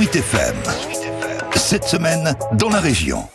Sweet FM. Cette semaine, dans la région.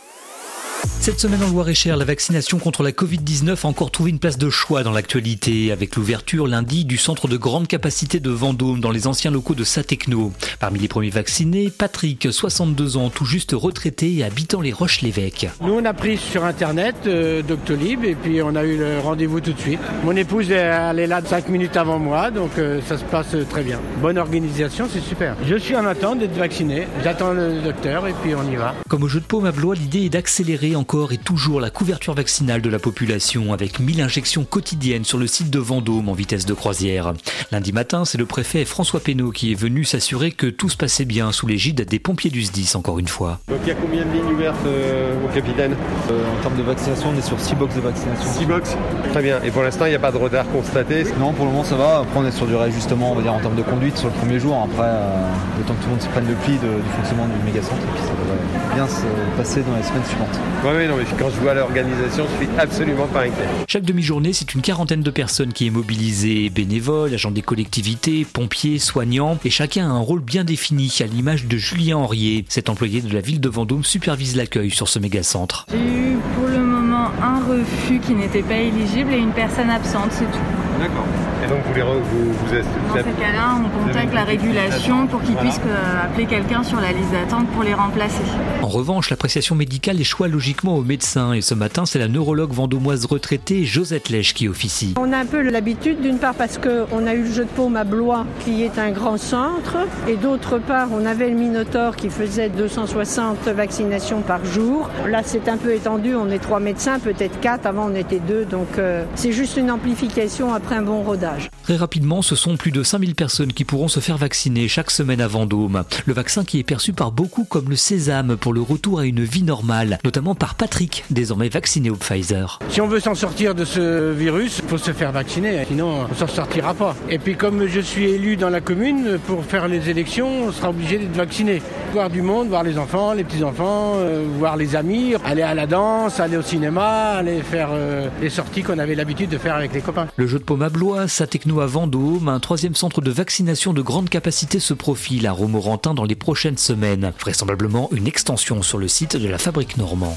Cette semaine en Loire-et-Cher, la vaccination contre la Covid-19 a encore trouvé une place de choix dans l'actualité, avec l'ouverture lundi du centre de grande capacité de Vendôme dans les anciens locaux de Satechno. Parmi les premiers vaccinés, Patrick, 62 ans, tout juste retraité et habitant les Roches-l'Évêque. Nous, on a pris sur Internet euh, Doctolib et puis on a eu le rendez-vous tout de suite. Mon épouse, elle est là 5 minutes avant moi, donc euh, ça se passe très bien. Bonne organisation, c'est super. Je suis en attente d'être vacciné. J'attends le docteur et puis on y va. Comme au jeu de paume à Blois, l'idée est d'accélérer encore et toujours la couverture vaccinale de la population avec 1000 injections quotidiennes sur le site de Vendôme en vitesse de croisière. Lundi matin, c'est le préfet François Pénaud qui est venu s'assurer que tout se passait bien sous l'égide des pompiers du SDIS encore une fois. Donc il y a combien de lignes ouvertes euh, au capitaine? Euh, En termes de vaccination, on est sur 6 box de vaccination. 6 box? Très bien. Et pour l'instant, il n'y a pas de retard constaté Non, pour le moment ça va. Après, on est sur du réajustement, on va dire en termes de conduite sur le premier jour. Après, euh, le temps que tout le monde se prenne le pli du fonctionnement du méga-centre, et puis ça devrait bien se passer dans les semaines suivantes. Oui, oui, non, mais quand je vois l'organisation, je suis absolument pas inquiet. Chaque demi-journée, c'est une quarantaine de personnes qui est mobilisée, bénévoles, agents des collectivités, pompiers, soignants, et chacun a un rôle bien défini, à l'image de Julien Henrier. Cet employé de la ville de Vendôme supervise l'accueil sur ce méga-centre. J'ai eu pour le moment un refus qui n'était pas éligible et une personne absente, c'est tout. D'accord. Et donc vous les re- vous, vous êtes- Dans ces cas-là, on contacte la régulation pour qu'ils Voilà. puissent euh, appeler quelqu'un sur la liste d'attente pour les remplacer. En revanche, l'appréciation médicale échoit logiquement aux médecins, et ce matin, c'est la neurologue vendômoise retraitée Josette Lèche qui officie. On a un peu l'habitude, d'une part parce qu'on a eu le jeu de paume à Blois, qui est un grand centre, et d'autre part, on avait le Minotaur qui faisait 260 vaccinations par jour. Là, c'est un peu étendu, on est trois médecins, peut-être quatre, avant on était deux, donc euh, c'est juste une amplification après un bon rodage. Très rapidement, ce sont plus de 5000 personnes qui pourront se faire vacciner chaque semaine à Vendôme. Le vaccin qui est perçu par beaucoup comme le sésame pour le retour à une vie normale, notamment par Patrick, désormais vacciné au Pfizer. Si on veut s'en sortir de ce virus, il faut se faire vacciner, sinon on s'en sortira pas. Et puis comme je suis élu dans la commune, pour faire les élections, on sera obligé d'être vacciné. Voir du monde, voir les enfants, les petits-enfants, euh, voir les amis, aller à la danse, aller au cinéma, aller faire euh, les sorties qu'on avait l'habitude de faire avec les copains. Le jeu de paume à Blois, Satechno à Vendôme, un troisième centre de vaccination de grande capacité se profile à Romorantin dans les prochaines semaines. Vraisemblablement une extension sur le site de la fabrique normand.